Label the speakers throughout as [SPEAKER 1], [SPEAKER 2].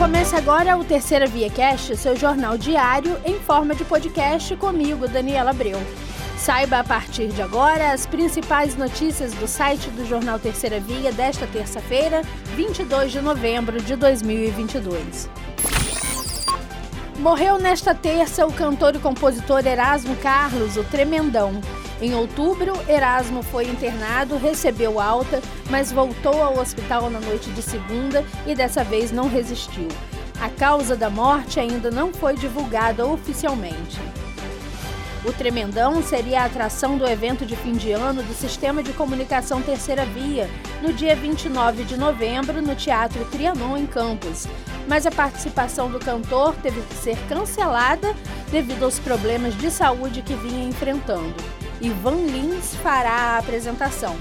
[SPEAKER 1] Começa agora o Terceira Via Cast, seu jornal diário em forma de podcast comigo, Daniela Abreu. Saiba a partir de agora as principais notícias do site do jornal Terceira Via desta terça-feira, 22 de novembro de 2022. Morreu nesta terça o cantor e compositor Erasmo Carlos, o Tremendão. Em outubro, Erasmo foi internado, recebeu alta, mas voltou ao hospital na noite de segunda e dessa vez não resistiu. A causa da morte ainda não foi divulgada oficialmente. O Tremendão seria a atração do evento de fim de ano do Sistema de Comunicação Terceira Via, no dia 29 de novembro, no Teatro Trianon, em Campos. Mas a participação do cantor teve que ser cancelada devido aos problemas de saúde que vinha enfrentando. Ivan Lins fará a apresentação.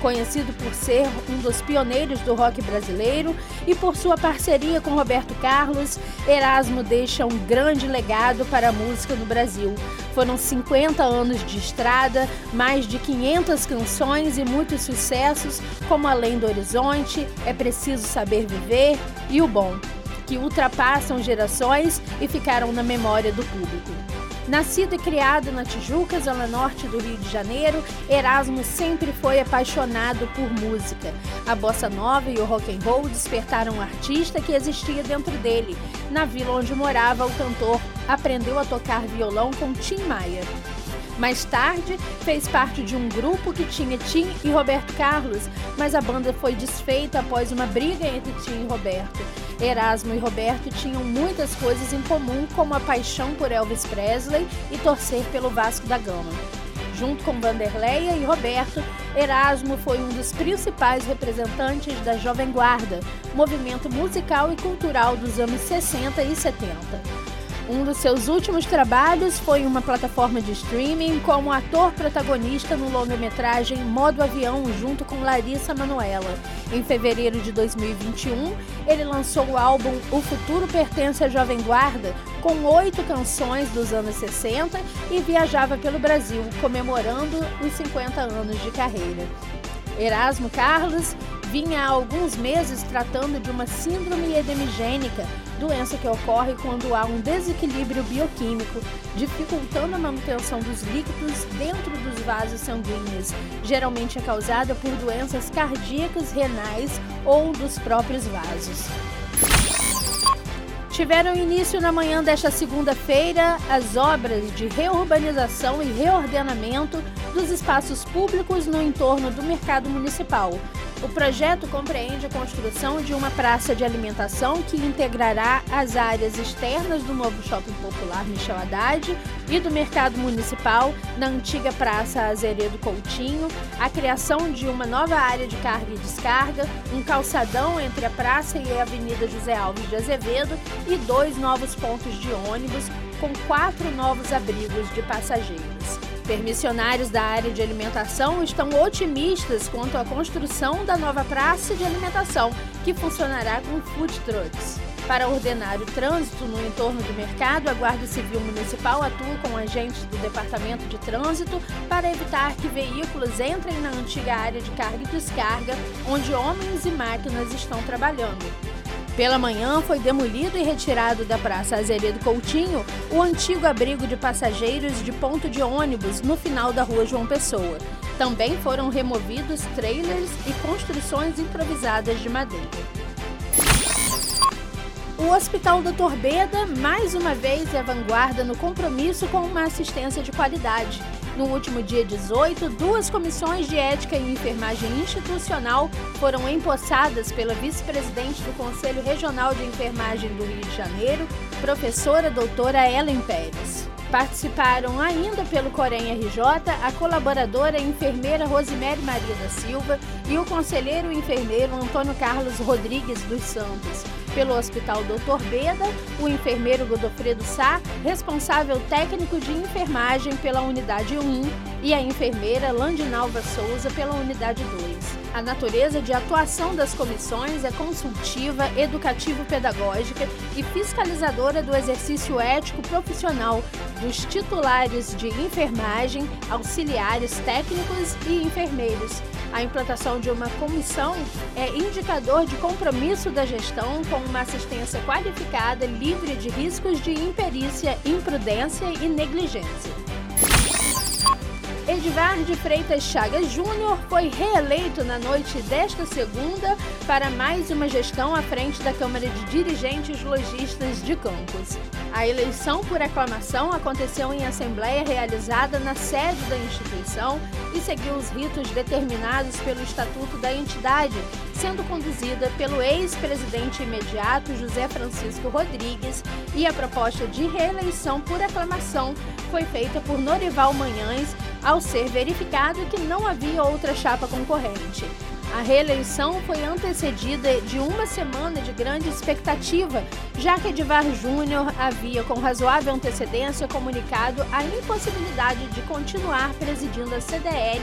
[SPEAKER 1] Conhecido por ser um dos pioneiros do rock brasileiro e por sua parceria com Roberto Carlos, Erasmo deixa um grande legado para a música no Brasil. Foram 50 anos de estrada, mais de 500 canções e muitos sucessos, como Além do Horizonte, É Preciso Saber Viver e O Bom, que ultrapassam gerações e ficaram na memória do público. Nascido e criado na Tijuca, zona norte do Rio de Janeiro, Erasmo sempre foi apaixonado por música. A bossa nova e o rock and roll despertaram um artista que existia dentro dele. Na vila onde morava, o cantor aprendeu a tocar violão com Tim Maia. Mais tarde, fez parte de um grupo que tinha Tim e Roberto Carlos, mas a banda foi desfeita após uma briga entre Tim e Roberto. Erasmo e Roberto tinham muitas coisas em comum, como a paixão por Elvis Presley e torcer pelo Vasco da Gama. Junto com Vanderleia e Roberto, Erasmo foi um dos principais representantes da Jovem Guarda, movimento musical e cultural dos anos 60 e 70. Um dos seus últimos trabalhos foi uma plataforma de streaming como ator protagonista no longa-metragem Modo Avião, junto com Larissa Manoela. Em fevereiro de 2021, ele lançou o álbum O Futuro Pertence à Jovem Guarda, com oito canções dos anos 60 e viajava pelo Brasil, comemorando os 50 anos de carreira. Erasmo Carlos vinha há alguns meses tratando de uma síndrome edemigênica, doença que ocorre quando há um desequilíbrio bioquímico, dificultando a manutenção dos líquidos dentro dos vasos sanguíneos. Geralmente é causada por doenças cardíacas, renais ou dos próprios vasos. Tiveram início na manhã desta segunda-feira as obras de reurbanização e reordenamento dos espaços públicos no entorno do mercado municipal. O projeto compreende a construção de uma praça de alimentação que integrará as áreas externas do novo shopping popular Michel Haddad e do mercado municipal na antiga Praça Azeredo Coutinho, a criação de uma nova área de carga e descarga, um calçadão entre a praça e a Avenida José Alves de Azevedo e dois novos pontos de ônibus com quatro novos abrigos de passageiros. Permissionários da área de alimentação estão otimistas quanto à construção da nova praça de alimentação, que funcionará com food trucks. Para ordenar o trânsito no entorno do mercado, a Guarda Civil Municipal atua com agentes do Departamento de Trânsito para evitar que veículos entrem na antiga área de carga e descarga, onde homens e máquinas estão trabalhando. Pela manhã, foi demolido e retirado da Praça Azeredo Coutinho o antigo abrigo de passageiros de ponto de ônibus no final da Rua João Pessoa. Também foram removidos trailers e construções improvisadas de madeira. O Hospital Doutor Beda, mais uma vez, é vanguarda no compromisso com uma assistência de qualidade. No último dia 18, duas comissões de ética e enfermagem institucional foram empossadas pela vice-presidente do Conselho Regional de Enfermagem do Rio de Janeiro, professora doutora Ellen Pérez. Participaram ainda pelo Corém RJ a colaboradora enfermeira Rosemary Maria da Silva e o conselheiro enfermeiro Antônio Carlos Rodrigues dos Santos pelo Hospital Dr. Beda, o enfermeiro Godofredo Sá, responsável técnico de enfermagem pela Unidade 1, e a enfermeira Landinalva Souza pela Unidade 2. A natureza de atuação das comissões é consultiva, educativo-pedagógica e fiscalizadora do exercício ético profissional dos titulares de enfermagem, auxiliares técnicos e enfermeiros. A implantação de uma comissão é indicador de compromisso da gestão com uma assistência qualificada, livre de riscos de imperícia, imprudência e negligência. Edivar de Freitas Chagas Júnior foi reeleito na noite desta segunda para mais uma gestão à frente da Câmara de Dirigentes Logistas de Campos. A eleição por aclamação aconteceu em assembleia realizada na sede da instituição e seguiu os ritos determinados pelo Estatuto da entidade, sendo conduzida pelo ex-presidente imediato José Francisco Rodrigues, e a proposta de reeleição por aclamação foi feita por Norival Manhães, ao ser verificado que não havia outra chapa concorrente. A reeleição foi antecedida de uma semana de grande expectativa, já que Edivar Júnior havia, com razoável antecedência, comunicado a impossibilidade de continuar presidindo a CDL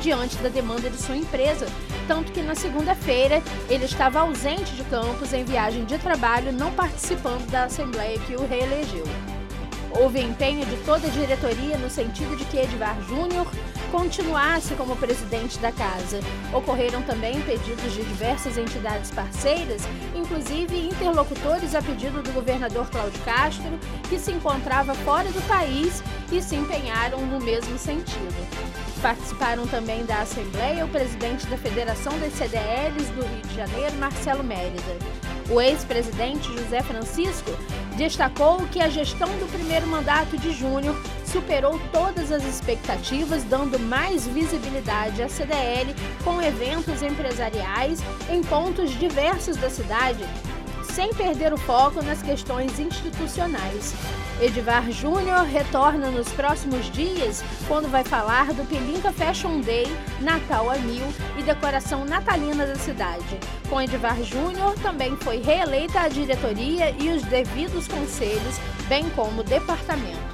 [SPEAKER 1] diante da demanda de sua empresa, tanto que na segunda-feira ele estava ausente de Campos em viagem de trabalho, não participando da Assembleia que o reelegeu. Houve empenho de toda a diretoria no sentido de que Edvar Júnior continuasse como presidente da casa. Ocorreram também pedidos de diversas entidades parceiras, inclusive interlocutores a pedido do governador Cláudio Castro, que se encontrava fora do país e se empenharam no mesmo sentido. Participaram também da Assembleia o presidente da Federação das CDLs do Rio de Janeiro, Marcelo Mérida. O ex-presidente José Francisco destacou que a gestão do primeiro mandato de Júnior superou todas as expectativas, dando mais visibilidade à CDL com eventos empresariais em pontos diversos da cidade, sem perder o foco nas questões institucionais. Edivar Júnior retorna nos próximos dias, quando vai falar do Pelinka Fashion Day, Natal a Mil e decoração natalina da cidade. Com Edivar Júnior, também foi reeleita a diretoria e os devidos conselhos, bem como departamentos.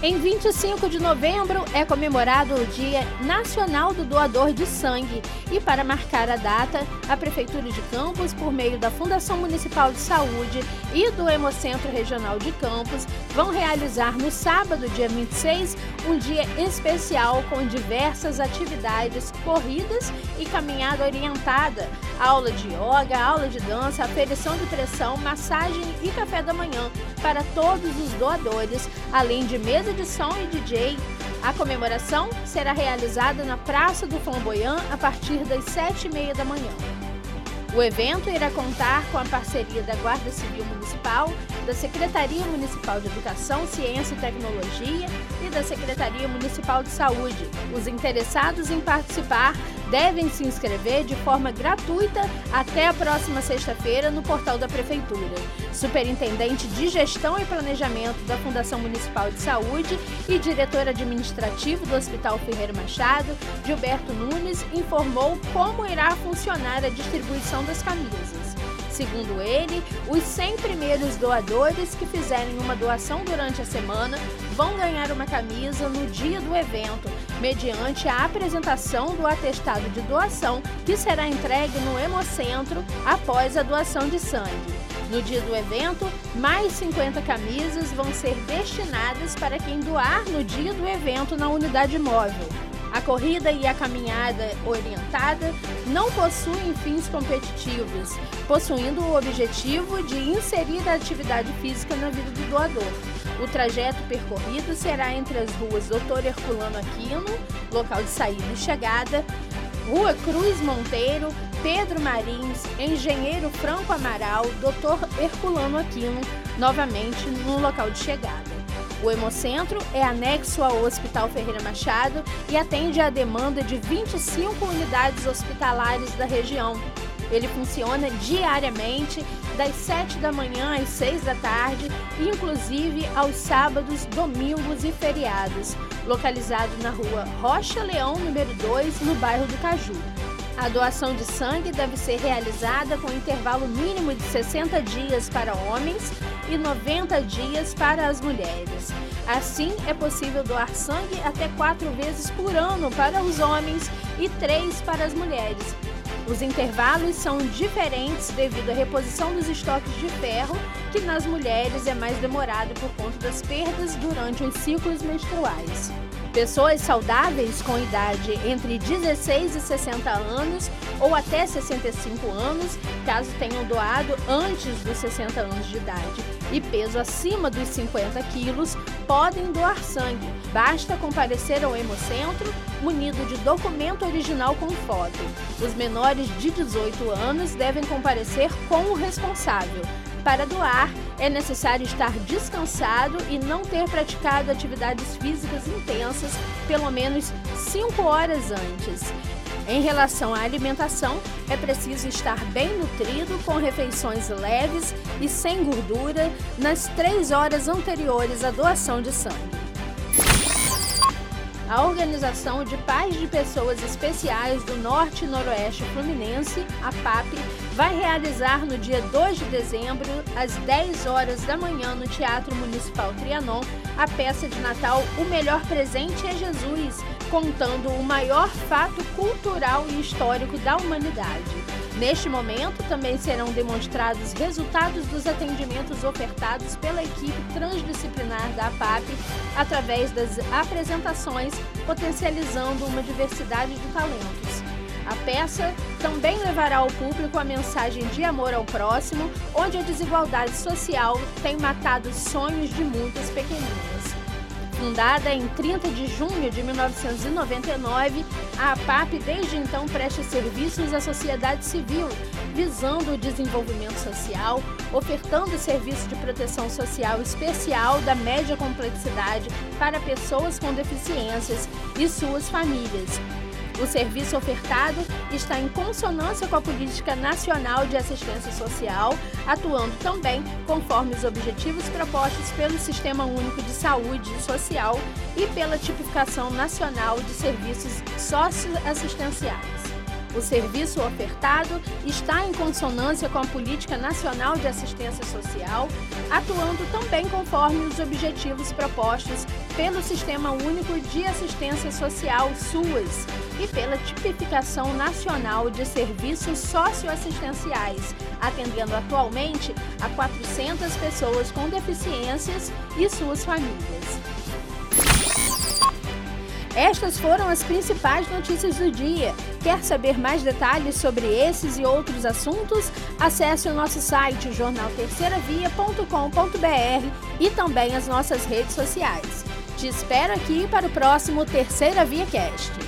[SPEAKER 1] Em 25 de novembro é comemorado o Dia Nacional do Doador de Sangue. E, para marcar a data, a Prefeitura de Campos, por meio da Fundação Municipal de Saúde e do Hemocentro Regional de Campos, vão realizar no sábado, dia 26, um dia especial com diversas atividades, corridas e caminhada orientada, aula de yoga, aula de dança, aferição de pressão, massagem e café da manhã para todos os doadores, além de mesa de som e DJ. A comemoração será realizada na Praça do Flamboyant a partir das sete e meia da manhã. O evento irá contar com a parceria da Guarda Civil Municipal, da Secretaria Municipal de Educação, Ciência e Tecnologia e da Secretaria Municipal de Saúde. Os interessados em participar devem se inscrever de forma gratuita até a próxima sexta-feira no portal da Prefeitura. Superintendente de Gestão e Planejamento da Fundação Municipal de Saúde e diretor administrativo do Hospital Ferreira Machado, Gilberto Nunes, informou como irá funcionar a distribuição das camisas. Segundo ele, os 100 primeiros doadores que fizerem uma doação durante a semana vão ganhar uma camisa no dia do evento, mediante a apresentação do atestado de doação que será entregue no Hemocentro após a doação de sangue. No dia do evento, mais 50 camisas vão ser destinadas para quem doar no dia do evento na unidade móvel. A corrida e a caminhada orientada não possuem fins competitivos, possuindo o objetivo de inserir a atividade física na vida do doador. O trajeto percorrido será entre as ruas Doutor Herculano Aquino, local de saída e chegada, Rua Cruz Monteiro, Pedro Marins, Engenheiro Franco Amaral, Doutor Herculano Aquino, novamente no local de chegada. O Hemocentro é anexo ao Hospital Ferreira Machado e atende à demanda de 25 unidades hospitalares da região. Ele funciona diariamente, das 7 da manhã às 6 da tarde, inclusive aos sábados, domingos e feriados. Localizado na rua Rocha Leão, número 2, no bairro do Caju. A doação de sangue deve ser realizada com intervalo mínimo de 60 dias para homens e 90 dias para as mulheres. Assim, é possível doar sangue até quatro vezes por ano para os homens e três para as mulheres. Os intervalos são diferentes devido à reposição dos estoques de ferro, que nas mulheres é mais demorado por conta das perdas durante os ciclos menstruais. Pessoas saudáveis com idade entre 16 e 60 anos ou até 65 anos, caso tenham doado antes dos 60 anos de idade, e peso acima dos 50 quilos, podem doar sangue. Basta comparecer ao Hemocentro munido de documento original com foto. Os menores de 18 anos devem comparecer com o responsável. Para doar, é necessário estar descansado e não ter praticado atividades físicas intensas pelo menos 5 horas antes. Em relação à alimentação, é preciso estar bem nutrido, com refeições leves e sem gordura nas três horas anteriores à doação de sangue. A Organização de Pais de Pessoas Especiais do Norte e Noroeste Fluminense, a PAP, vai realizar no dia 2 de dezembro, às 10 horas da manhã, no Teatro Municipal Trianon, a peça de Natal O Melhor Presente é Jesus, contando o maior fato cultural e histórico da humanidade. Neste momento, também serão demonstrados resultados dos atendimentos ofertados pela equipe transdisciplinar da APAP através das apresentações, potencializando uma diversidade de talentos. A peça também levará ao público a mensagem de amor ao próximo, onde a desigualdade social tem matado sonhos de muitas pequeninas. Fundada em 30 de junho de 1999, a APAP desde então presta serviços à sociedade civil, visando o desenvolvimento social, ofertando serviço de proteção social especial da média complexidade para pessoas com deficiências e suas famílias, o serviço ofertado está em consonância com a Política Nacional de Assistência Social, atuando também conforme os objetivos propostos pelo Sistema Único de Saúde Social e pela Tipificação Nacional de Serviços Socioassistenciais. O serviço ofertado está em consonância com a Política Nacional de Assistência Social, atuando também conforme os objetivos propostos pelo Sistema Único de Assistência Social SUAS e pela Tipificação Nacional de Serviços Socioassistenciais, atendendo atualmente a 400 pessoas com deficiências e suas famílias. Estas foram as principais notícias do dia. Quer saber mais detalhes sobre esses e outros assuntos? Acesse o nosso site jornalterceiravia.com.br e também as nossas redes sociais. Te espero aqui para o próximo Terceira Via Cast.